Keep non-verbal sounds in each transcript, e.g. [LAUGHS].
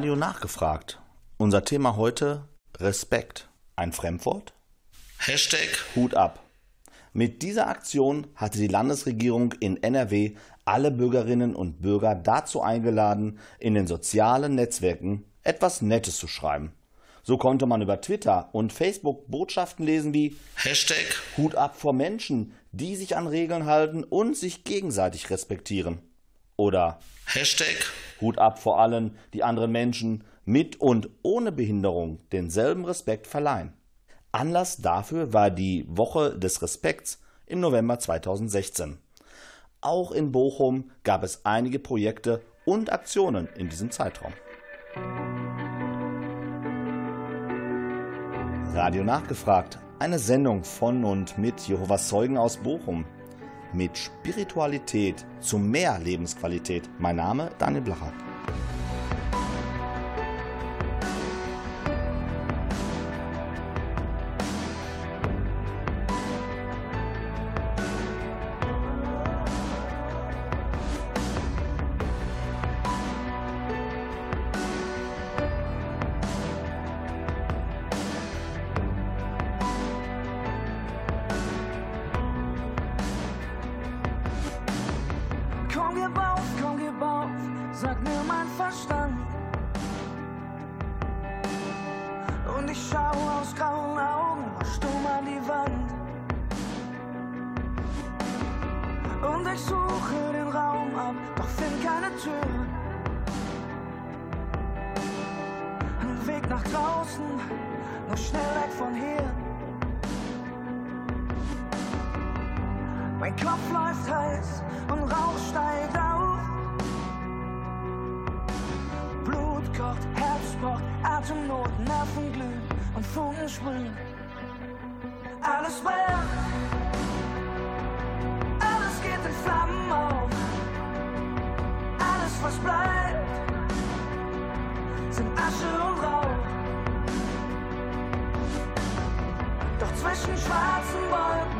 Radio nachgefragt. Unser Thema heute Respekt. Ein Fremdwort? Hashtag Hut ab. Mit dieser Aktion hatte die Landesregierung in NRW alle Bürgerinnen und Bürger dazu eingeladen, in den sozialen Netzwerken etwas Nettes zu schreiben. So konnte man über Twitter und Facebook Botschaften lesen wie Hashtag Hut ab vor Menschen, die sich an Regeln halten und sich gegenseitig respektieren. Oder Hashtag Hut ab vor allen, die anderen Menschen mit und ohne Behinderung denselben Respekt verleihen. Anlass dafür war die Woche des Respekts im November 2016. Auch in Bochum gab es einige Projekte und Aktionen in diesem Zeitraum. Radio nachgefragt, eine Sendung von und mit Jehovas Zeugen aus Bochum. Mit Spiritualität zu mehr Lebensqualität. Mein Name Daniel Blacher. komm gib auf, komm gib auf, sag mir mein Verstand. Und ich schau aus grauen Augen stumm an die Wand. Und ich suche den Raum ab, doch find keine Tür. Ein Weg nach draußen, nur schnell weg von hier. Mein Kopf läuft heiß und Rauch steigt auf. Blut kocht, Herz pocht, Atemnot, Nerven glühen und Funken sprühen. Alles brennt, alles geht in Flammen auf. Alles, was bleibt, sind Asche und Rauch. Doch zwischen schwarzen Wolken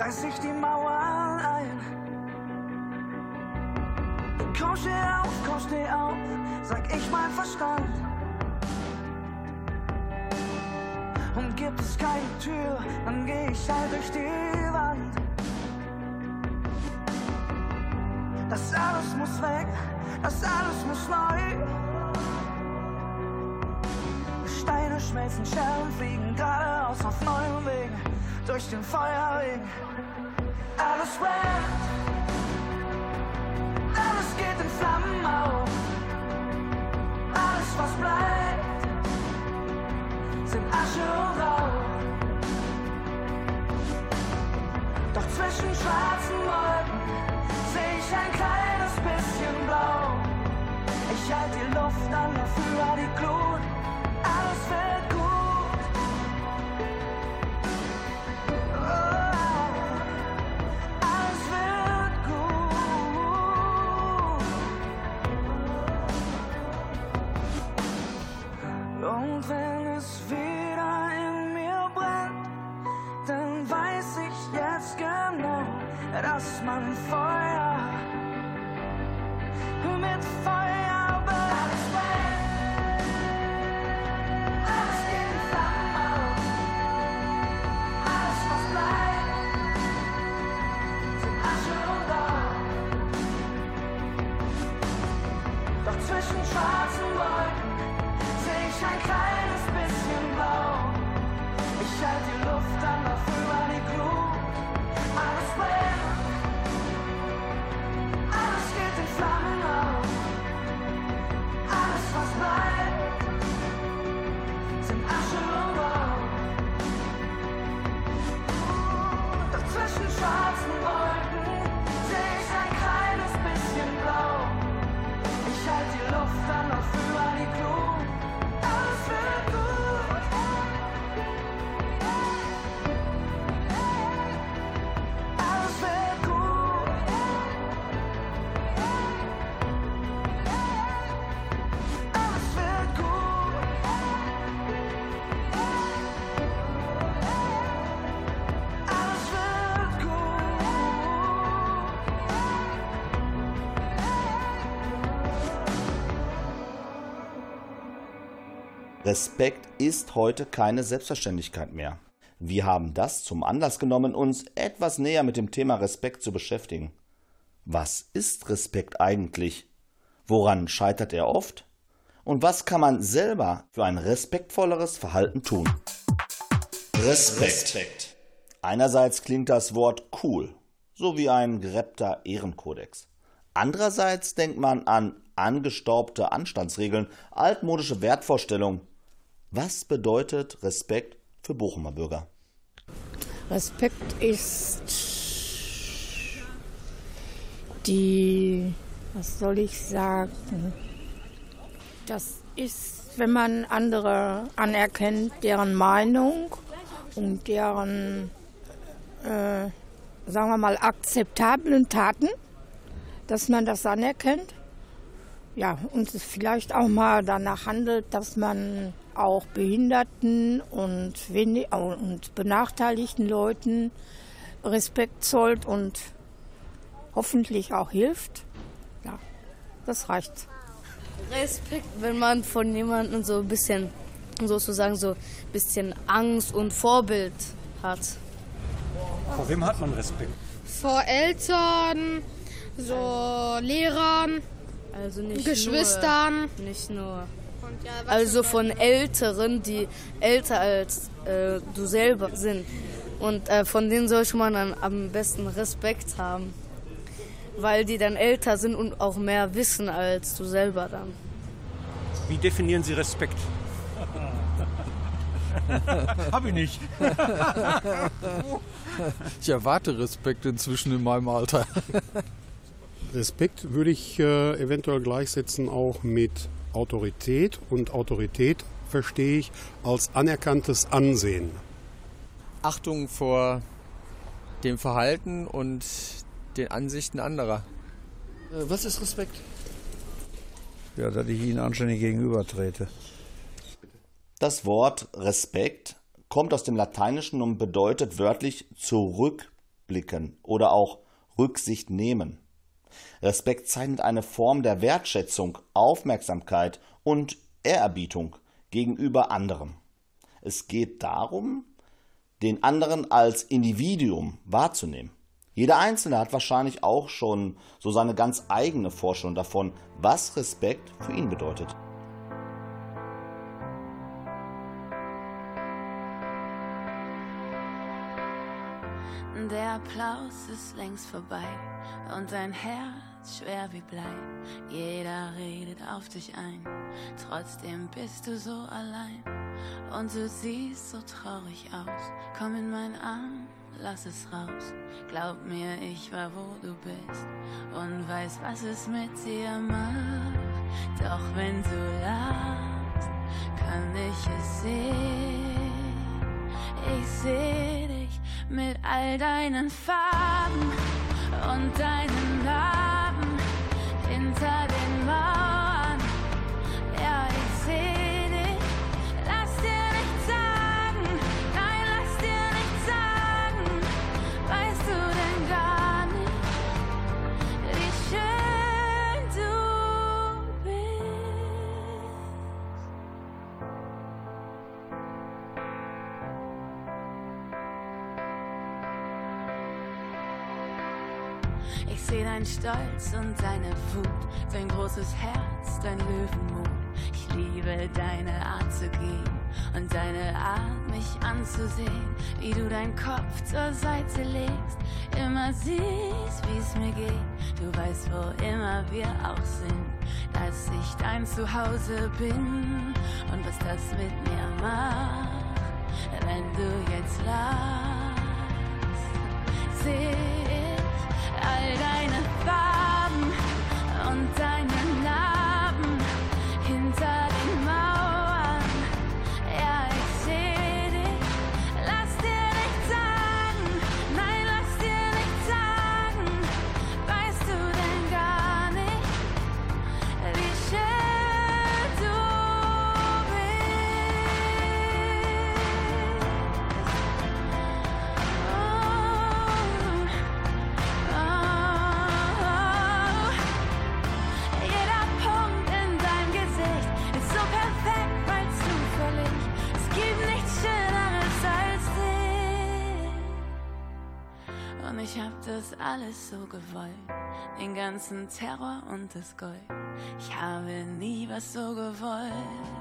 reiß ich die Mauern ein. Komm, steh auf, komm, steh auf, sag ich mein Verstand. Und gibt es keine Tür, dann geh ich halt durch die Wand. Das alles muss weg, das alles muss neu. Steine schmelzen, Scherben fliegen geradeaus auf neuen Wegen durch den Feuerregen. Alles brennt, alles geht in Flammen auf. Alles, was bleibt, sind Asche und Rauch. Doch zwischen schwarzen Wolken sehe ich ein kleines bisschen Blau. Ich halte die Luft an, dafür die Glut Respekt ist heute keine Selbstverständlichkeit mehr. Wir haben das zum Anlass genommen, uns etwas näher mit dem Thema Respekt zu beschäftigen. Was ist Respekt eigentlich? Woran scheitert er oft? Und was kann man selber für ein respektvolleres Verhalten tun? Respekt. Respekt. Einerseits klingt das Wort cool, so wie ein gereppter Ehrenkodex. Andererseits denkt man an angestaubte Anstandsregeln, altmodische Wertvorstellungen. Was bedeutet Respekt für Bochumer Bürger? Respekt ist die, was soll ich sagen, das ist, wenn man andere anerkennt, deren Meinung und deren, äh, sagen wir mal, akzeptablen Taten, dass man das anerkennt. Ja, und vielleicht auch mal danach handelt, dass man auch Behinderten und, wenig, und benachteiligten Leuten Respekt zollt und hoffentlich auch hilft. Ja, das reicht. Respekt, wenn man von jemandem so ein bisschen, sozusagen so ein bisschen Angst und Vorbild hat. Vor wem hat man Respekt? Vor Eltern, so Lehrern, also nicht Geschwistern. Nur, nicht nur. Also von Älteren, die älter als äh, du selber sind. Und äh, von denen sollte man dann am besten Respekt haben. Weil die dann älter sind und auch mehr wissen als du selber dann. Wie definieren Sie Respekt? [LAUGHS] Hab ich nicht. ich erwarte Respekt inzwischen in meinem Alter. Respekt würde ich äh, eventuell gleichsetzen auch mit Autorität und Autorität verstehe ich als anerkanntes Ansehen. Achtung vor dem Verhalten und den Ansichten anderer. Äh, was ist Respekt? Ja, dass ich ihnen anständig gegenübertrete. Das Wort Respekt kommt aus dem Lateinischen und bedeutet wörtlich zurückblicken oder auch Rücksicht nehmen. Respekt zeichnet eine Form der Wertschätzung, Aufmerksamkeit und Ehrerbietung gegenüber anderem. Es geht darum, den anderen als Individuum wahrzunehmen. Jeder Einzelne hat wahrscheinlich auch schon so seine ganz eigene Vorstellung davon, was Respekt für ihn bedeutet. Der Applaus ist längst vorbei und dein Herz schwer wie Blei. Jeder redet auf dich ein, trotzdem bist du so allein. Und du siehst so traurig aus, komm in meinen Arm, lass es raus. Glaub mir, ich war wo du bist und weiß, was es mit dir macht. Doch wenn du lachst, kann ich es sehen. Ich seh mit all deinen Farben und deinen Narben dein Stolz und deine Wut, dein großes Herz, dein Löwenmut. Ich liebe deine Art zu gehen und deine Art, mich anzusehen, wie du deinen Kopf zur Seite legst, immer siehst, wie es mir geht. Du weißt, wo immer wir auch sind, dass ich dein Zuhause bin und was das mit mir macht, wenn du jetzt lachst. Seh all deine Farben alles so gewollt. Den ganzen Terror und das Gold. Ich habe nie was so gewollt.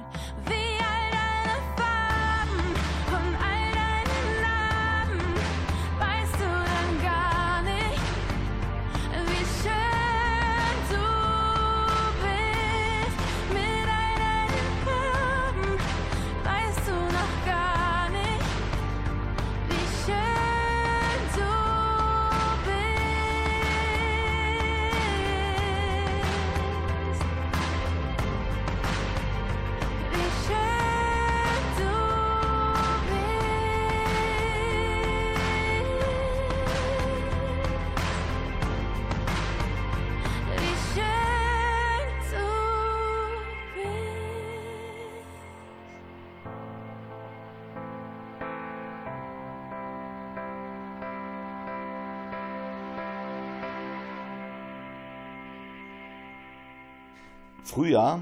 Früher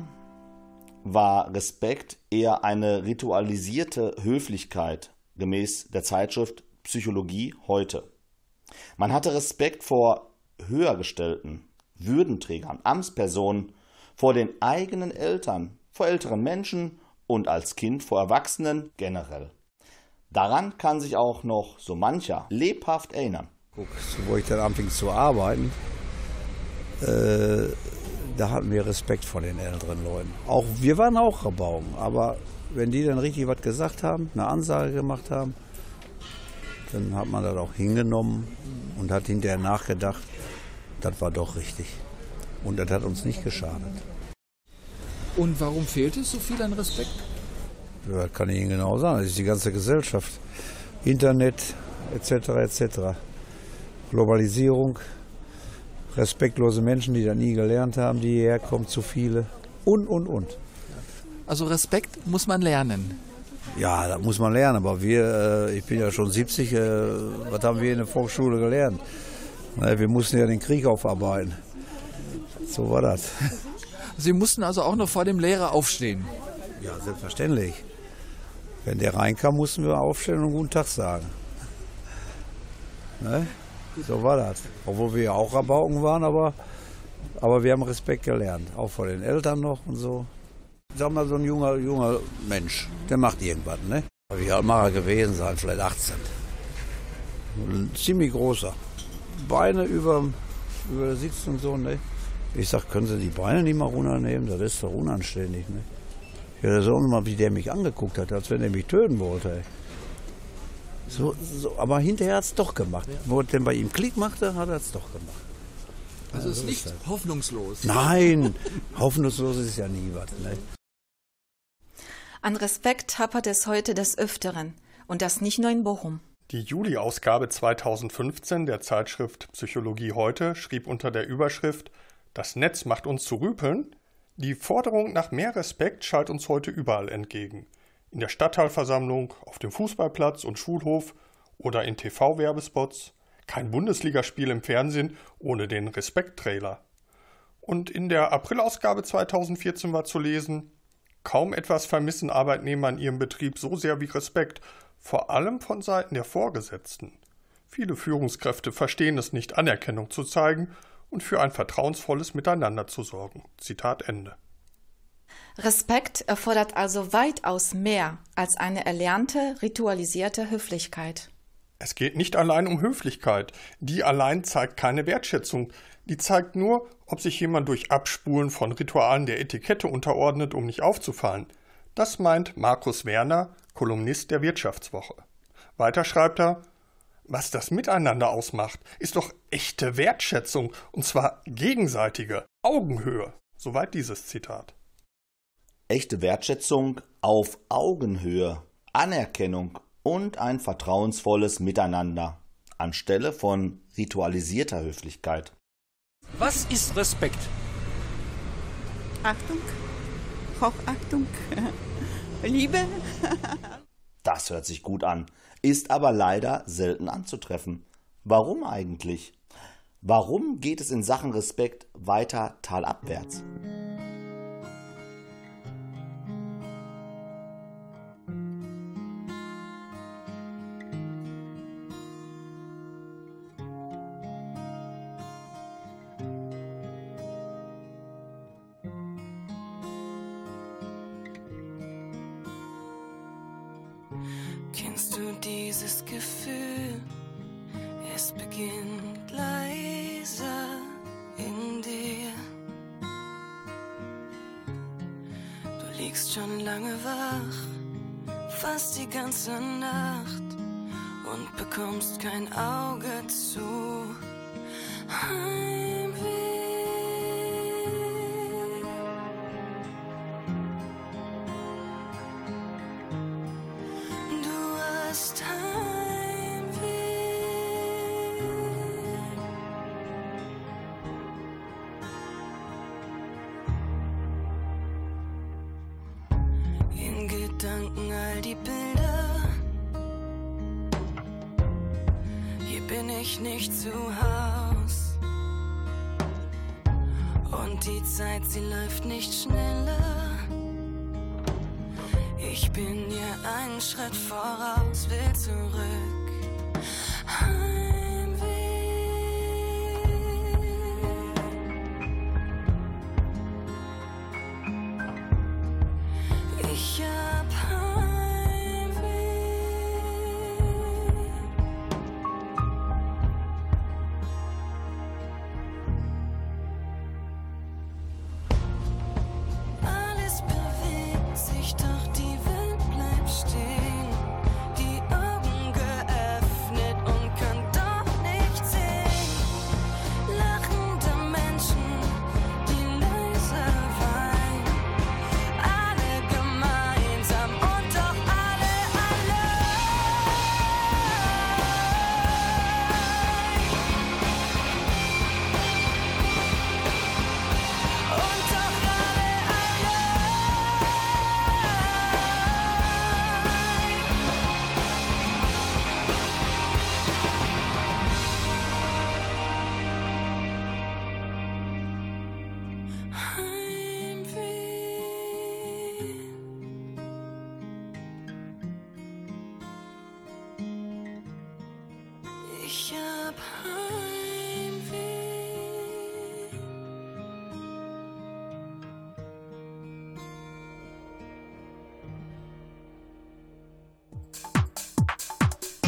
war Respekt eher eine ritualisierte Höflichkeit gemäß der Zeitschrift Psychologie heute. Man hatte Respekt vor Höhergestellten, Würdenträgern, Amtspersonen, vor den eigenen Eltern, vor älteren Menschen und als Kind vor Erwachsenen generell. Daran kann sich auch noch so mancher lebhaft erinnern. Guck, wo ich dann anfing zu arbeiten, äh, da hatten wir Respekt vor den älteren Leuten. Auch wir waren auch Rabauken, aber wenn die dann richtig was gesagt haben, eine Ansage gemacht haben, dann hat man das auch hingenommen und hat hinterher nachgedacht, das war doch richtig. Und das hat uns nicht geschadet. Und warum fehlt es so viel an Respekt? Ja, das kann ich Ihnen genau sagen. Das ist die ganze Gesellschaft. Internet etc. etc. Globalisierung, respektlose Menschen, die da nie gelernt haben, die hierher kommen, zu viele. Und, und, und. Also Respekt muss man lernen. Ja, das muss man lernen, aber wir, äh, ich bin ja schon 70, äh, was haben wir in der Volksschule gelernt? Wir mussten ja den Krieg aufarbeiten. So war das. [LAUGHS] Sie mussten also auch noch vor dem Lehrer aufstehen. Ja, selbstverständlich. Wenn der reinkam, mussten wir aufstehen und guten Tag sagen. Ne? So war das. Obwohl wir ja auch Rabauken waren, aber, aber wir haben Respekt gelernt. Auch vor den Eltern noch und so. Sag mal, so ein junger, junger Mensch, der macht irgendwas, ne? Wie alt mag er gewesen sein? Vielleicht 18. Ein ziemlich großer. Beine über, über der Sitz und so, ne? Ich sag, können Sie die Beine nicht mal runternehmen? Das ist doch unanständig, ne? Ja, so mal, wie der mich angeguckt hat, als wenn er mich töten wollte, ey. So, so, aber hinterher hat es doch gemacht. Wo es denn bei ihm Klick machte, hat er es doch gemacht. Also Ja, es ist nicht das. hoffnungslos. Nein, [LAUGHS] hoffnungslos ist ja nie was. Ne? An Respekt hapert es heute des Öfteren. Und das nicht nur in Bochum. Die Juli-Ausgabe 2015 der Zeitschrift Psychologie heute schrieb unter der Überschrift Das Netz macht uns zu Rüpeln. Die Forderung nach mehr Respekt schallt uns heute überall entgegen. In der Stadtteilversammlung, auf dem Fußballplatz und Schulhof oder in TV-Werbespots. Kein Bundesligaspiel im Fernsehen ohne den Respekt-Trailer. Und in der Aprilausgabe 2014 war zu lesen, kaum etwas vermissen Arbeitnehmer in ihrem Betrieb so sehr wie Respekt, vor allem von Seiten der Vorgesetzten. Viele Führungskräfte verstehen es nicht, Anerkennung zu zeigen und für ein vertrauensvolles Miteinander zu sorgen. Zitat Ende. Respekt erfordert also weitaus mehr als eine erlernte, ritualisierte Höflichkeit. Es geht nicht allein um Höflichkeit. Die allein zeigt keine Wertschätzung. Die zeigt nur, ob sich jemand durch Abspulen von Ritualen der Etikette unterordnet, um nicht aufzufallen. Das meint Markus Werner, Kolumnist der Wirtschaftswoche. Weiter schreibt er, was das Miteinander ausmacht, ist doch echte Wertschätzung, und zwar gegenseitige, Augenhöhe. Soweit dieses Zitat. Echte Wertschätzung auf Augenhöhe, Anerkennung und ein vertrauensvolles Miteinander anstelle von ritualisierter Höflichkeit. Was ist Respekt? Achtung, Hochachtung, [LAUGHS] Liebe. Das hört sich gut an, ist aber leider selten anzutreffen. Warum eigentlich? Warum geht es in Sachen Respekt weiter talabwärts?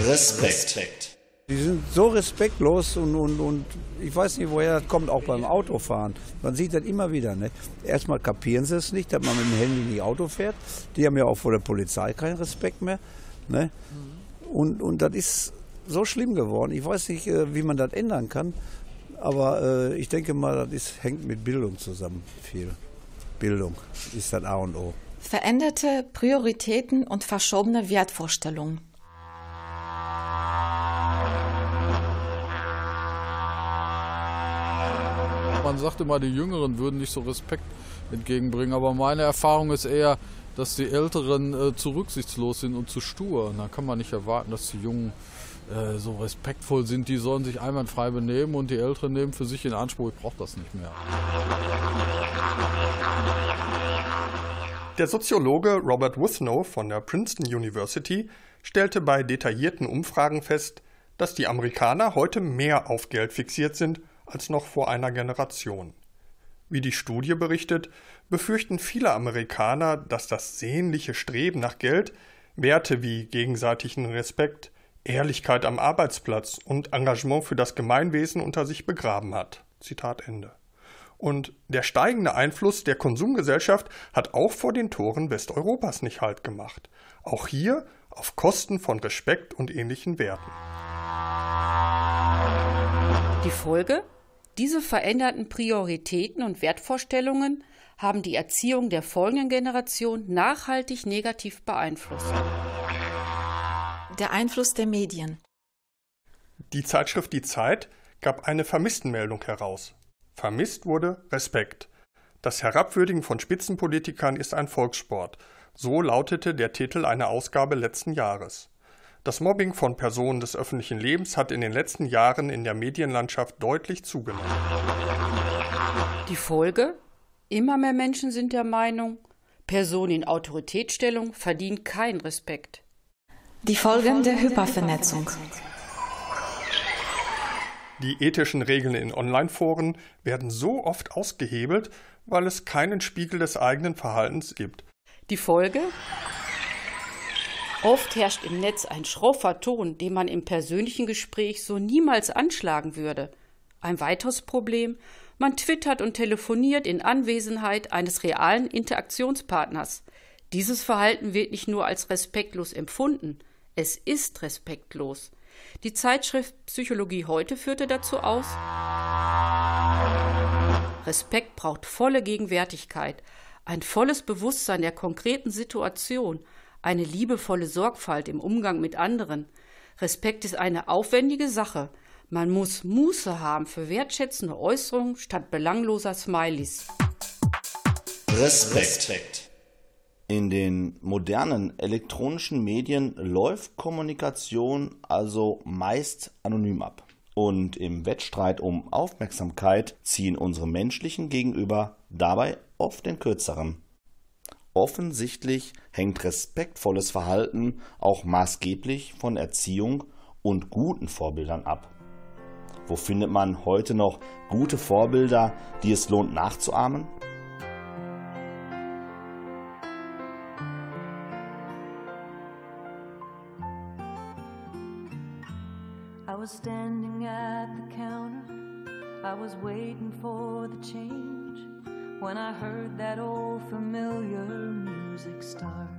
Respekt. Die sind so respektlos und, und, und ich weiß nicht, woher das kommt, auch beim Autofahren. Man sieht das immer wieder. Ne? Erstmal kapieren sie es nicht, dass man mit dem Handy nicht Auto fährt. Die haben ja auch vor der Polizei keinen Respekt mehr. Ne? Und, und das ist so schlimm geworden. Ich weiß nicht, äh, wie man das ändern kann. Aber äh, ich denke mal, das ist, hängt mit Bildung zusammen. Viel. Bildung ist das A und O. Veränderte Prioritäten und verschobene Wertvorstellungen. Man sagt immer, die Jüngeren würden nicht so Respekt entgegenbringen, aber meine Erfahrung ist eher, dass die Älteren äh, zu rücksichtslos sind und zu stur. Da kann man nicht erwarten, dass die Jungen äh, so respektvoll sind. Die sollen sich einwandfrei benehmen und die Älteren nehmen für sich in Anspruch, ich brauche das nicht mehr. Der Soziologe Robert Wuthnow von der Princeton University stellte bei detaillierten Umfragen fest, dass die Amerikaner heute mehr auf Geld fixiert sind als noch vor einer Generation. Wie die Studie berichtet, befürchten viele Amerikaner, dass das sehnliche Streben nach Geld Werte wie gegenseitigen Respekt, Ehrlichkeit am Arbeitsplatz und Engagement für das Gemeinwesen unter sich begraben hat. Zitat Ende. Und der steigende Einfluss der Konsumgesellschaft hat auch vor den Toren Westeuropas nicht Halt gemacht. Auch hier auf Kosten von Respekt und ähnlichen Werten. Die Folge? Diese veränderten Prioritäten und Wertvorstellungen haben die Erziehung der folgenden Generation nachhaltig negativ beeinflusst. Der Einfluss der Medien. Die Zeitschrift Die Zeit gab eine Vermisstenmeldung heraus. Vermisst wurde Respekt. Das Herabwürdigen von Spitzenpolitikern ist ein Volkssport. So lautete der Titel einer Ausgabe letzten Jahres. Das Mobbing von Personen des öffentlichen Lebens hat in den letzten Jahren in der Medienlandschaft deutlich zugenommen. Die Folge? Immer mehr Menschen sind der Meinung, Personen in Autoritätsstellung verdienen keinen Respekt. Die Folgen der Hypervernetzung. Die ethischen Regeln in Online-Foren werden so oft ausgehebelt, weil es keinen Spiegel des eigenen Verhaltens gibt. Die Folge? Oft herrscht im Netz ein schroffer Ton, den man im persönlichen Gespräch so niemals anschlagen würde. Ein weiteres Problem, man twittert und telefoniert in Anwesenheit eines realen Interaktionspartners. Dieses Verhalten wird nicht nur als respektlos empfunden, es ist respektlos. Die Zeitschrift Psychologie heute führte dazu aus, Respekt braucht volle Gegenwärtigkeit, ein volles Bewusstsein der konkreten Situation, eine liebevolle Sorgfalt im Umgang mit anderen. Respekt ist eine aufwendige Sache. Man muss Muße haben für wertschätzende Äußerungen statt belangloser Smileys. Respekt. In den modernen elektronischen Medien läuft Kommunikation also meist anonym ab. Und im Wettstreit um Aufmerksamkeit ziehen unsere menschlichen Gegenüber dabei oft den kürzeren. Offensichtlich hängt respektvolles Verhalten auch maßgeblich von Erziehung und guten Vorbildern ab. Wo findet man heute noch gute Vorbilder, die es lohnt nachzuahmen? I was standing at the counter, I was waiting for the change when I heard that old familiar music start.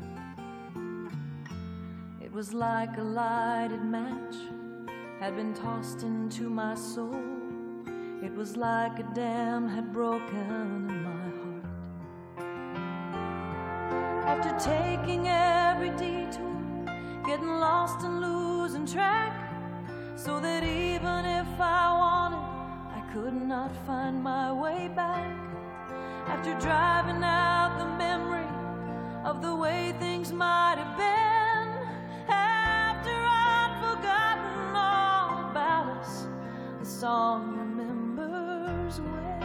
It was like a lighted match had been tossed into my soul. It was like a dam had broken in my heart. After taking every detour, getting lost and losing track, so that even if I wanted, I could not find my way back. After driving out the memory of the way things might have been, after I'd forgotten all about us, the song remembers when.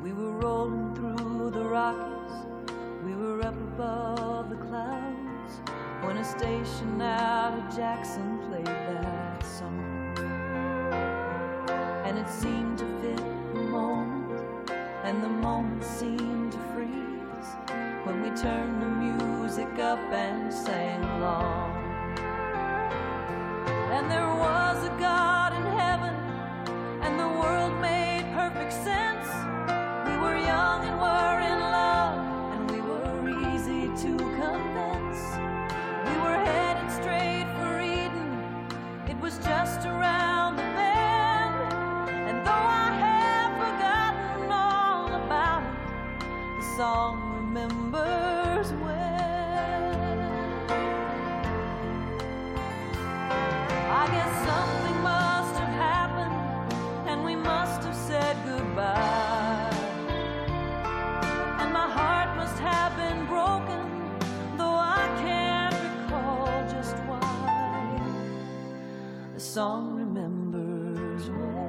We were rolling through the Rockies, we were up above the clouds. When a station out of Jackson played that It seemed to fit the moment, and the moment seemed to freeze when we turned the music up and sang along. And there was a God in heaven, and the world made perfect sense. Song remembers when. I guess something must have happened, and we must have said goodbye. And my heart must have been broken, though I can't recall just why. The song remembers when.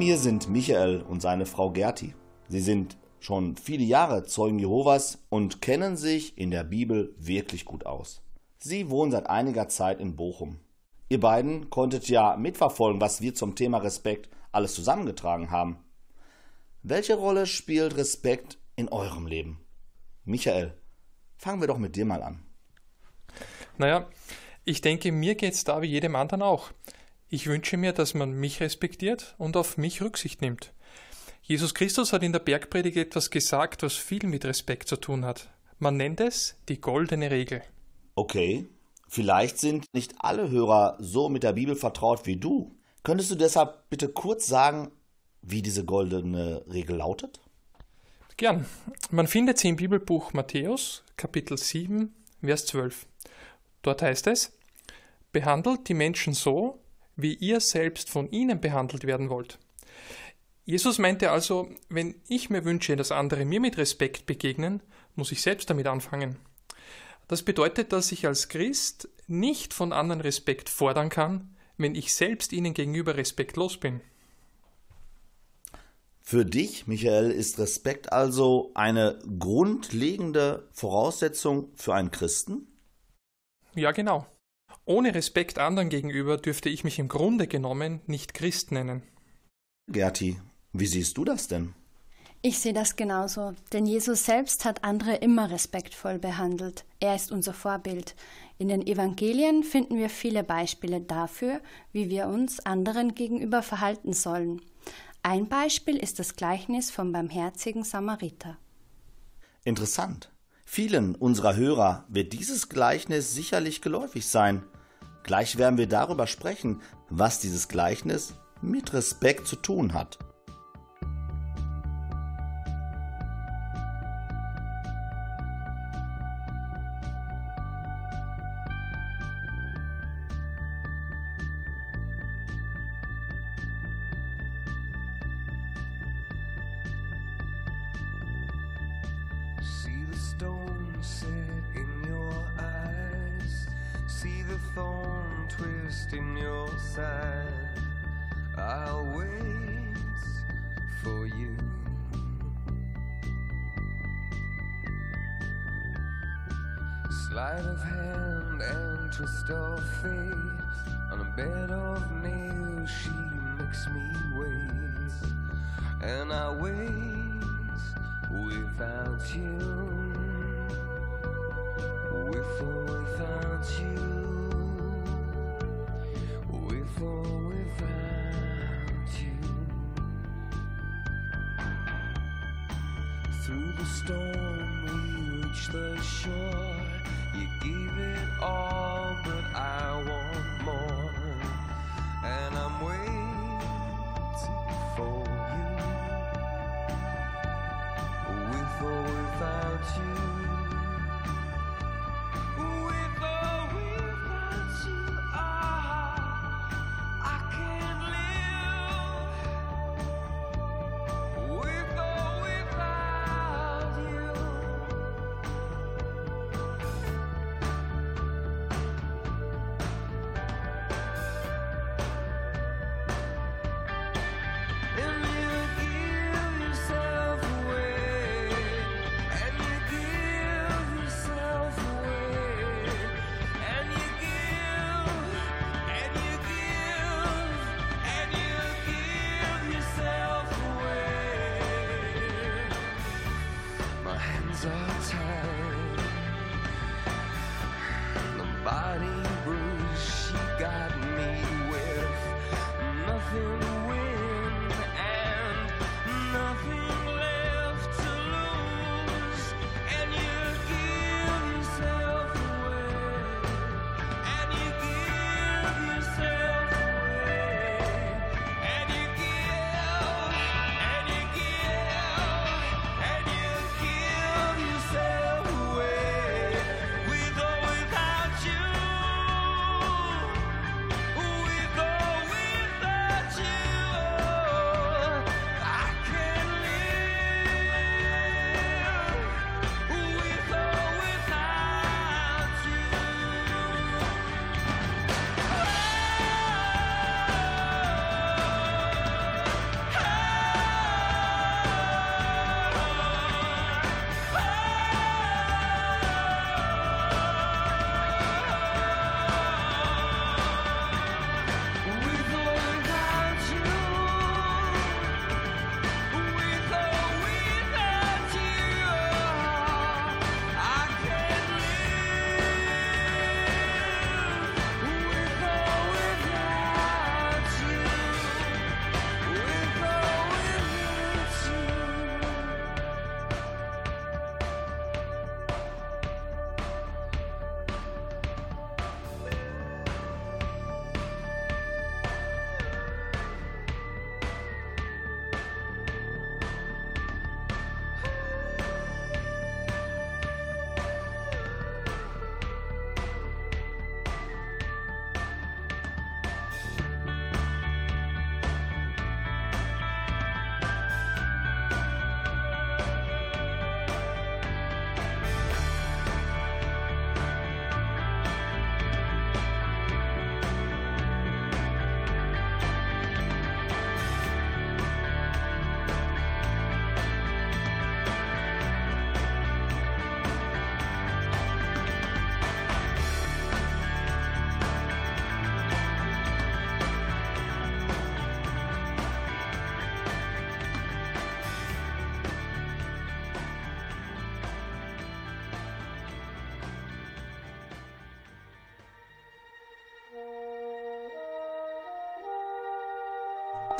Mir sind Michael und seine Frau Gerti. Sie sind schon viele Jahre Zeugen Jehovas und kennen sich in der Bibel wirklich gut aus. Sie wohnen seit einiger Zeit in Bochum. Ihr beiden konntet ja mitverfolgen, was wir zum Thema Respekt alles zusammengetragen haben. Welche Rolle spielt Respekt in eurem Leben? Michael, fangen wir doch mit dir mal an. Naja, ich denke, mir geht es da wie jedem anderen auch. Ich wünsche mir, dass man mich respektiert und auf mich Rücksicht nimmt. Jesus Christus hat in der Bergpredigt etwas gesagt, was viel mit Respekt zu tun hat. Man nennt es die goldene Regel. Okay, vielleicht sind nicht alle Hörer so mit der Bibel vertraut wie du. Könntest du deshalb bitte kurz sagen, wie diese goldene Regel lautet? Gern. Man findet sie im Bibelbuch Matthäus, Kapitel 7, Vers 12. Dort heißt es, behandelt die Menschen so, wie ihr selbst von ihnen behandelt werden wollt. Jesus meinte also, wenn ich mir wünsche, dass andere mir mit Respekt begegnen, muss ich selbst damit anfangen. Das bedeutet, dass ich als Christ nicht von anderen Respekt fordern kann, wenn ich selbst ihnen gegenüber respektlos bin. Für dich, Michael, ist Respekt also eine grundlegende Voraussetzung für einen Christen? Ja, genau. Ohne Respekt anderen gegenüber dürfte ich mich im Grunde genommen nicht Christ nennen. Gerti, wie siehst du das denn? Ich sehe das genauso, denn Jesus selbst hat andere immer respektvoll behandelt. Er ist unser Vorbild. In den Evangelien finden wir viele Beispiele dafür, wie wir uns anderen gegenüber verhalten sollen. Ein Beispiel ist das Gleichnis vom barmherzigen Samariter. Interessant. Vielen unserer Hörer wird dieses Gleichnis sicherlich geläufig sein. Gleich werden wir darüber sprechen, was dieses Gleichnis mit Respekt zu tun hat.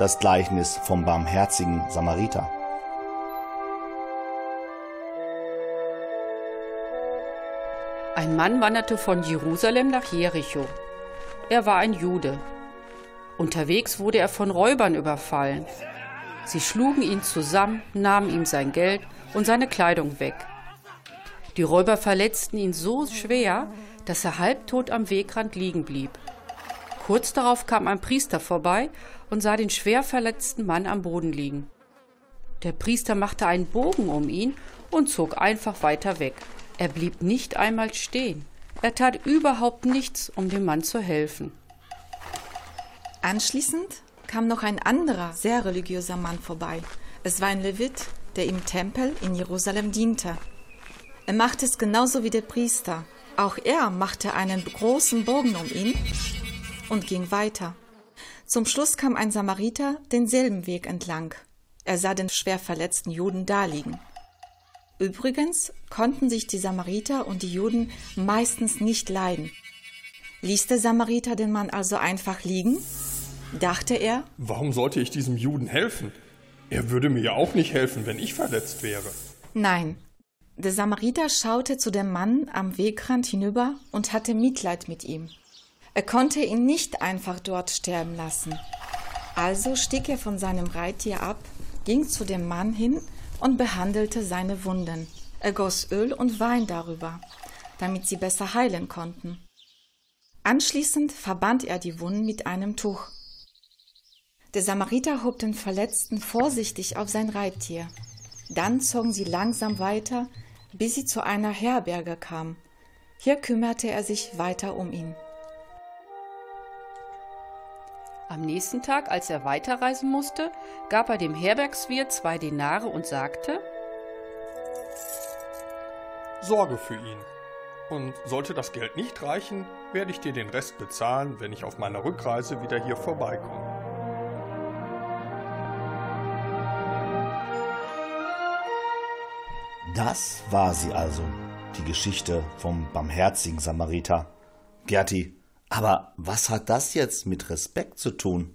Das Gleichnis vom barmherzigen Samariter. Ein Mann wanderte von Jerusalem nach Jericho. Er war ein Jude. Unterwegs wurde er von Räubern überfallen. Sie schlugen ihn zusammen, nahmen ihm sein Geld und seine Kleidung weg. Die Räuber verletzten ihn so schwer, dass er halbtot am Wegrand liegen blieb. Kurz darauf kam ein Priester vorbei und sah den schwer verletzten Mann am Boden liegen. Der Priester machte einen Bogen um ihn und zog einfach weiter weg. Er blieb nicht einmal stehen. Er tat überhaupt nichts, um dem Mann zu helfen. Anschließend kam noch ein anderer, sehr religiöser Mann vorbei. Es war ein Levit, der im Tempel in Jerusalem diente. Er machte es genauso wie der Priester. Auch er machte einen großen Bogen um ihn und ging weiter. Zum Schluss kam ein Samariter denselben Weg entlang. Er sah den schwer verletzten Juden daliegen. Übrigens konnten sich die Samariter und die Juden meistens nicht leiden. Ließ der Samariter den Mann also einfach liegen? Dachte er, Warum sollte ich diesem Juden helfen? Er würde mir ja auch nicht helfen, wenn ich verletzt wäre. Nein. Der Samariter schaute zu dem Mann am Wegrand hinüber und hatte Mitleid mit ihm. Er konnte ihn nicht einfach dort sterben lassen. Also stieg er von seinem Reittier ab, ging zu dem Mann hin und behandelte seine Wunden. Er goss Öl und Wein darüber, damit sie besser heilen konnten. Anschließend verband er die Wunden mit einem Tuch. Der Samariter hob den Verletzten vorsichtig auf sein Reittier. Dann zogen sie langsam weiter, bis sie zu einer Herberge kamen. Hier kümmerte er sich weiter um ihn. Am nächsten Tag, als er weiterreisen musste, gab er dem Herbergswirt zwei Denare und sagte: Sorge für ihn. Und sollte das Geld nicht reichen, werde ich dir den Rest bezahlen, wenn ich auf meiner Rückreise wieder hier vorbeikomme. Das war sie also, die Geschichte vom barmherzigen Samariter. Gerti, aber was hat das jetzt mit Respekt zu tun?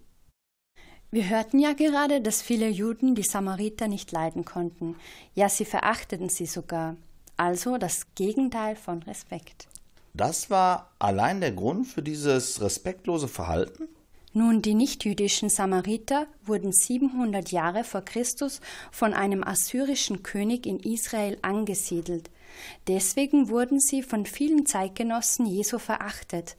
Wir hörten ja gerade, dass viele Juden die Samariter nicht leiden konnten. Ja, sie verachteten sie sogar. Also das Gegenteil von Respekt. Das war allein der Grund für dieses respektlose Verhalten? Nun, die nichtjüdischen Samariter wurden 700 Jahre vor Christus von einem assyrischen König in Israel angesiedelt. Deswegen wurden sie von vielen Zeitgenossen Jesu verachtet.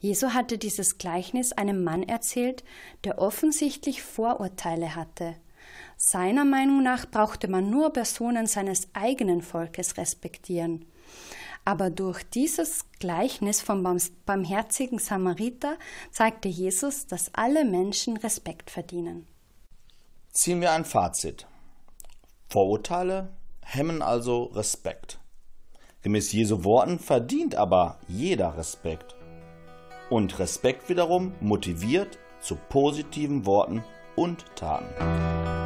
Jesu hatte dieses Gleichnis einem Mann erzählt, der offensichtlich Vorurteile hatte. Seiner Meinung nach brauchte man nur Personen seines eigenen Volkes respektieren. Aber durch dieses Gleichnis vom barmherzigen Samariter zeigte Jesus, dass alle Menschen Respekt verdienen. Ziehen wir ein Fazit. Vorurteile hemmen also Respekt. Gemäß Jesu Worten verdient aber jeder Respekt. Und Respekt wiederum motiviert zu positiven Worten und Taten.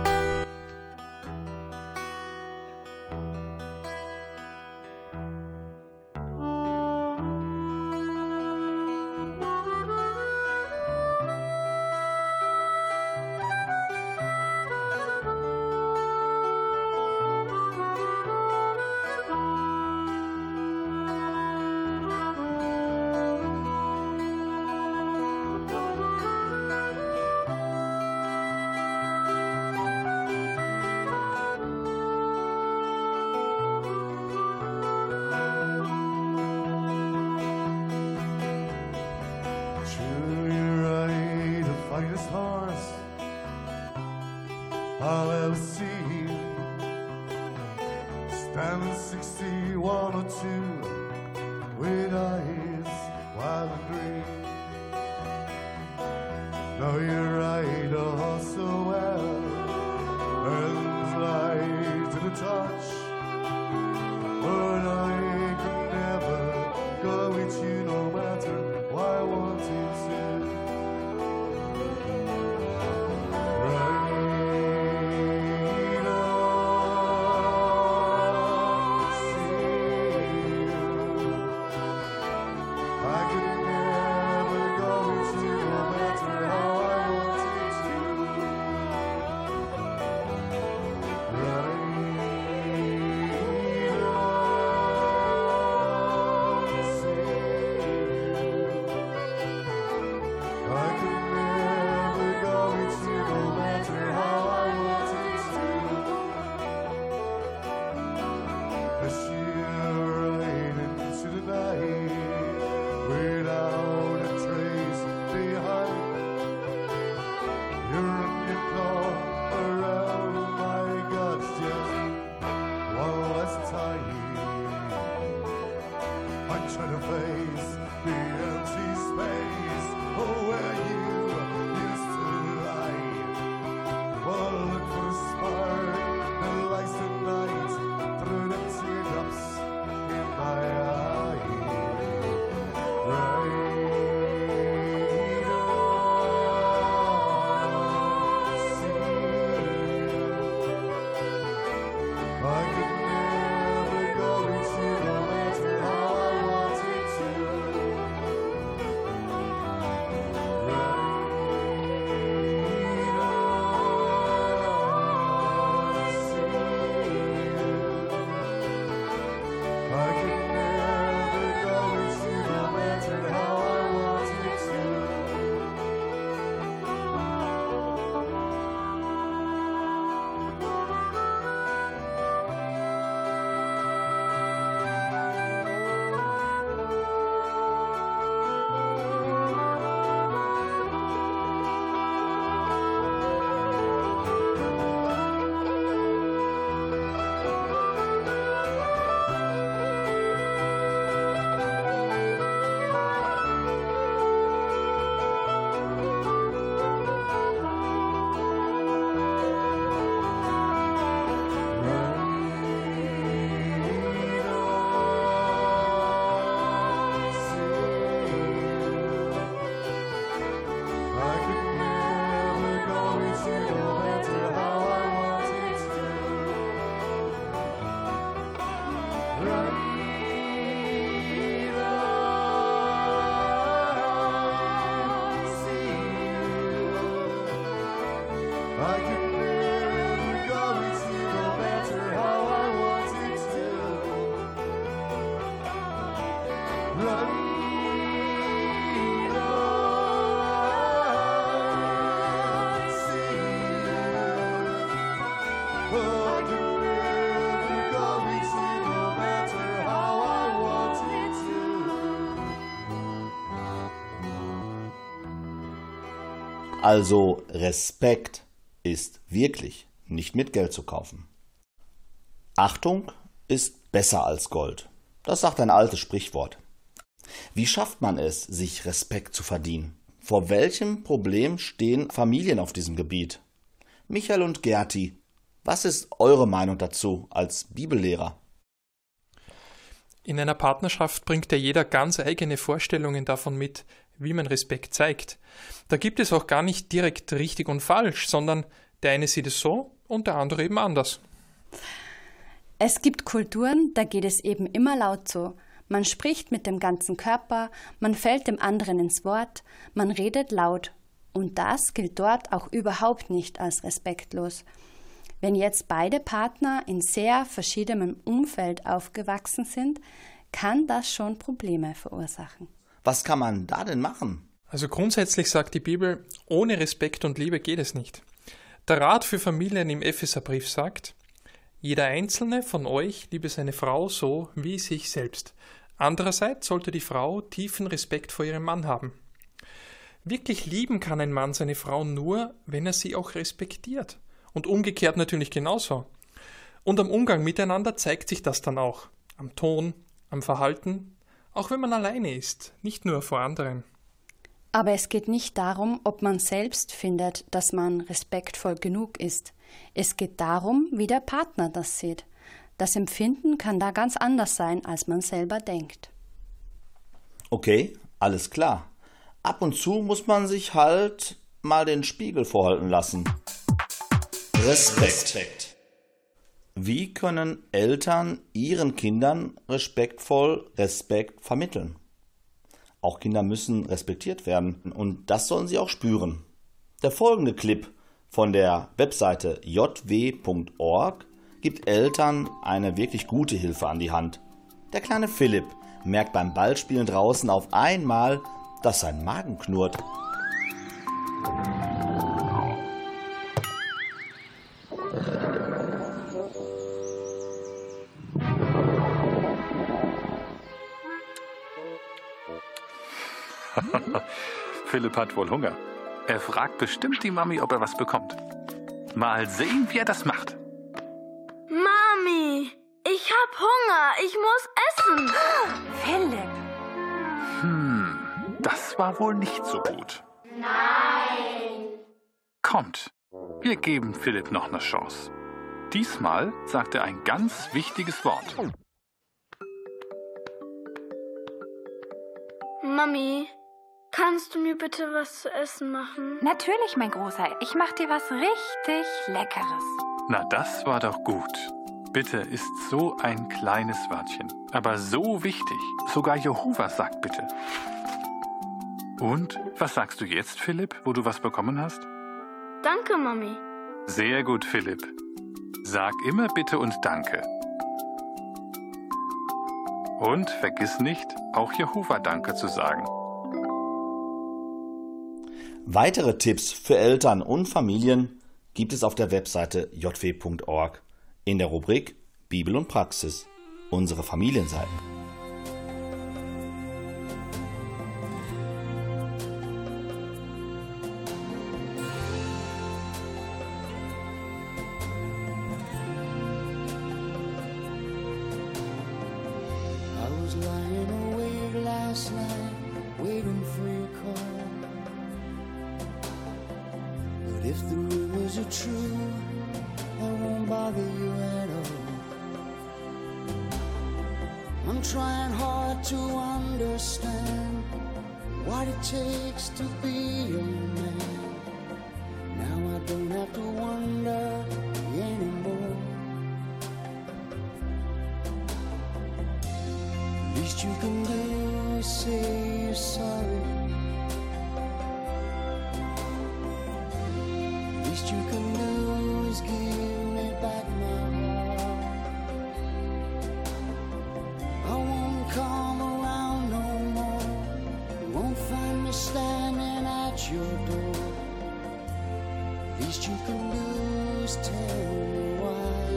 Also Respekt ist wirklich nicht mit Geld zu kaufen. Achtung ist besser als Gold. Das sagt ein altes Sprichwort. Wie schafft man es, sich Respekt zu verdienen? Vor welchem Problem stehen Familien auf diesem Gebiet? Michael und Gerti, was ist eure Meinung dazu als Bibellehrer? In einer Partnerschaft bringt ja jeder ganz eigene Vorstellungen davon mit, wie man Respekt zeigt. Da gibt es auch gar nicht direkt richtig und falsch, sondern der eine sieht es so und der andere eben anders. Es gibt Kulturen, da geht es eben immer laut so. Man spricht mit dem ganzen Körper, man fällt dem anderen ins Wort, man redet laut. Und das gilt dort auch überhaupt nicht als respektlos. Wenn jetzt beide Partner in sehr verschiedenem Umfeld aufgewachsen sind, kann das schon Probleme verursachen. Was kann man da denn machen? Also grundsätzlich sagt die Bibel, ohne Respekt und Liebe geht es nicht. Der Rat für Familien im Epheserbrief sagt, jeder einzelne von euch liebe seine Frau so wie sich selbst. Andererseits sollte die Frau tiefen Respekt vor ihrem Mann haben. Wirklich lieben kann ein Mann seine Frau nur, wenn er sie auch respektiert. Und umgekehrt natürlich genauso. Und am Umgang miteinander zeigt sich das dann auch. Am Ton, am Verhalten, auch wenn man alleine ist, nicht nur vor anderen. Aber es geht nicht darum, ob man selbst findet, dass man respektvoll genug ist. Es geht darum, wie der Partner das sieht. Das Empfinden kann da ganz anders sein, als man selber denkt. Okay, alles klar. Ab und zu muss man sich halt mal den Spiegel vorhalten lassen. Respekt. Wie können Eltern ihren Kindern respektvoll Respekt vermitteln? Auch Kinder müssen respektiert werden und das sollen sie auch spüren. Der folgende Clip von der Webseite jw.org gibt Eltern eine wirklich gute Hilfe an die Hand. Der kleine Philipp merkt beim Ballspielen draußen auf einmal, dass sein Magen knurrt. [LAUGHS] Philipp hat wohl Hunger. Er fragt bestimmt die Mami, ob er was bekommt. Mal sehen, wie er das macht. Mami, ich hab Hunger. Ich muss essen. Philipp. Hm, das war wohl nicht so gut. Nein. Kommt, wir geben Philipp noch eine Chance. Diesmal sagt er ein ganz wichtiges Wort. Mami, kannst du mir bitte was zu essen machen? Natürlich, mein Großer. Ich mach dir was richtig Leckeres. Na, das war doch gut. Bitte ist so ein kleines Wörtchen, aber so wichtig. Sogar Jehova sagt bitte. Und was sagst du jetzt, Philipp, wo du was bekommen hast? Danke, Mami. Sehr gut, Philipp. Sag immer bitte und danke. Und vergiss nicht, auch Jehova Danke zu sagen. Weitere Tipps für Eltern und Familien gibt es auf der Webseite jw.org in der Rubrik Bibel und Praxis, unsere Familienseiten. Tell me why.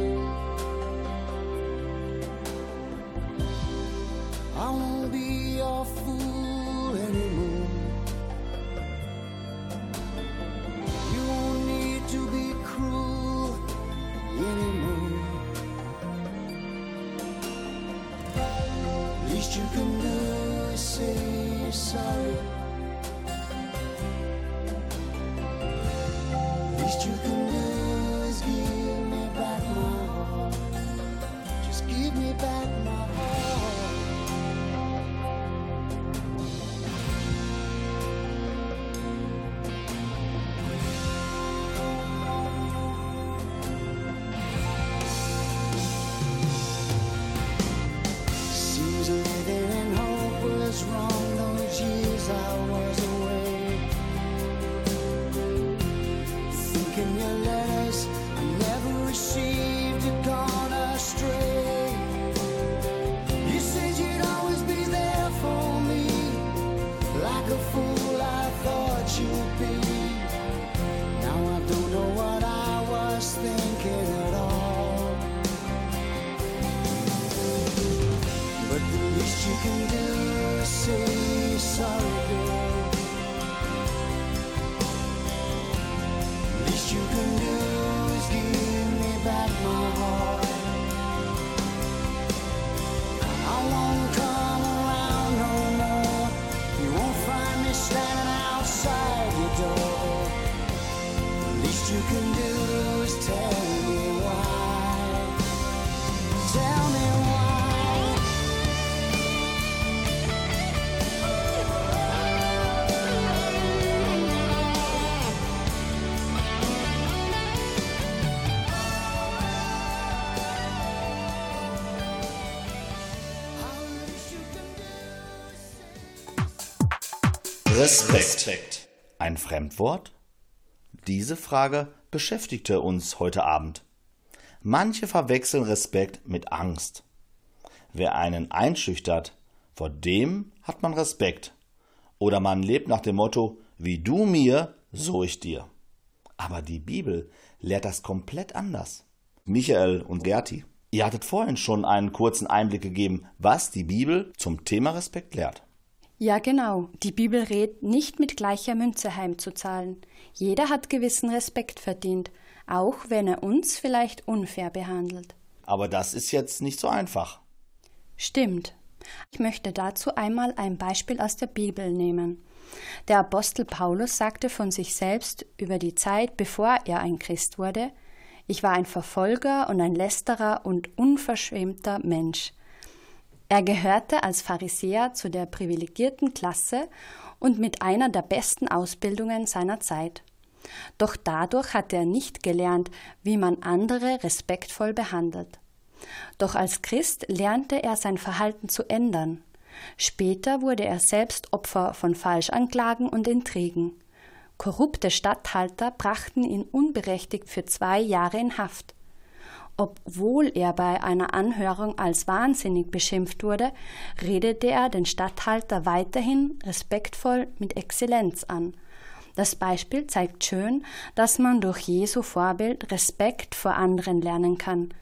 I won't be your fool why. Respekt. Ein Fremdwort? Diese Frage beschäftigte uns heute Abend. Manche verwechseln Respekt mit Angst. Wer einen einschüchtert, vor dem hat man Respekt. Oder man lebt nach dem Motto, wie du mir, so ich dir. Aber die Bibel lehrt das komplett anders. Michael und Gerti, ihr hattet vorhin schon einen kurzen Einblick gegeben, was die Bibel zum Thema Respekt lehrt. Ja, genau. Die Bibel rät, nicht mit gleicher Münze heimzuzahlen. Jeder hat gewissen Respekt verdient, auch wenn er uns vielleicht unfair behandelt. Aber das ist jetzt nicht so einfach. Stimmt. Ich möchte dazu einmal ein Beispiel aus der Bibel nehmen. Der Apostel Paulus sagte von sich selbst über die Zeit, bevor er ein Christ wurde, ich war ein Verfolger und ein lästerer und unverschämter Mensch. Er gehörte als Pharisäer zu der privilegierten Klasse und mit einer der besten Ausbildungen seiner Zeit. Doch dadurch hatte er nicht gelernt, wie man andere respektvoll behandelt. Doch als Christ lernte er sein Verhalten zu ändern. Später wurde er selbst Opfer von Falschanklagen und Intrigen. Korrupte Statthalter brachten ihn unberechtigt für zwei Jahre in Haft. Obwohl er bei einer Anhörung als wahnsinnig beschimpft wurde, redete er den Statthalter weiterhin respektvoll mit Exzellenz an. Das Beispiel zeigt schön, dass man durch Jesu Vorbild Respekt vor anderen lernen kann.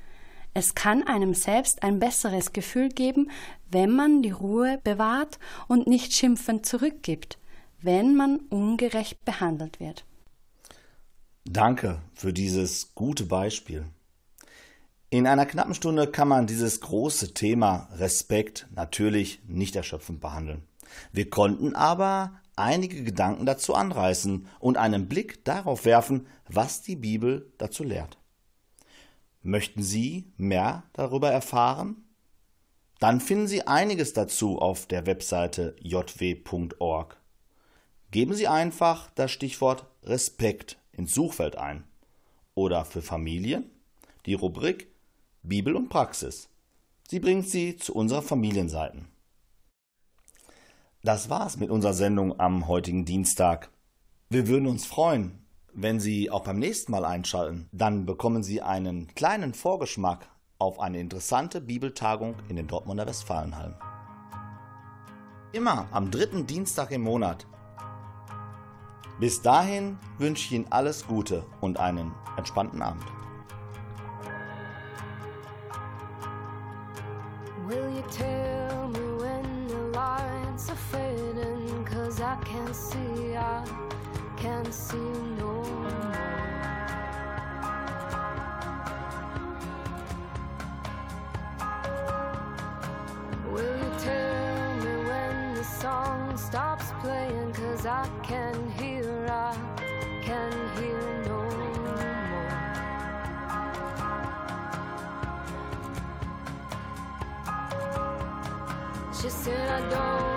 Es kann einem selbst ein besseres Gefühl geben, wenn man die Ruhe bewahrt und nicht schimpfend zurückgibt, wenn man ungerecht behandelt wird. Danke für dieses gute Beispiel. In einer knappen Stunde kann man dieses große Thema Respekt natürlich nicht erschöpfend behandeln. Wir konnten aber einige Gedanken dazu anreißen und einen Blick darauf werfen, was die Bibel dazu lehrt. Möchten Sie mehr darüber erfahren? Dann finden Sie einiges dazu auf der Webseite jw.org. Geben Sie einfach das Stichwort Respekt ins Suchfeld ein oder für Familien die Rubrik Bibel und Praxis. Sie bringt Sie zu unserer Familienseiten. Das war's mit unserer Sendung am heutigen Dienstag. Wir würden uns freuen, wenn Sie auch beim nächsten Mal einschalten. Dann bekommen Sie einen kleinen Vorgeschmack auf eine interessante Bibeltagung in den Dortmunder Westfalenhallen. Immer am dritten Dienstag im Monat. Bis dahin wünsche ich Ihnen alles Gute und einen entspannten Abend. Will you tell me when the lights are fading? Cause I can't see, I can't see no more. Will you tell me when the song stops playing? Cause I can hear, I can hear said I don't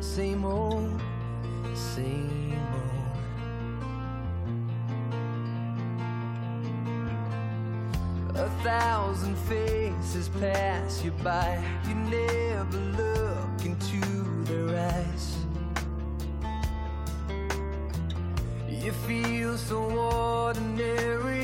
Same old, same old. A thousand faces pass you by. You never look into their eyes. You feel so ordinary.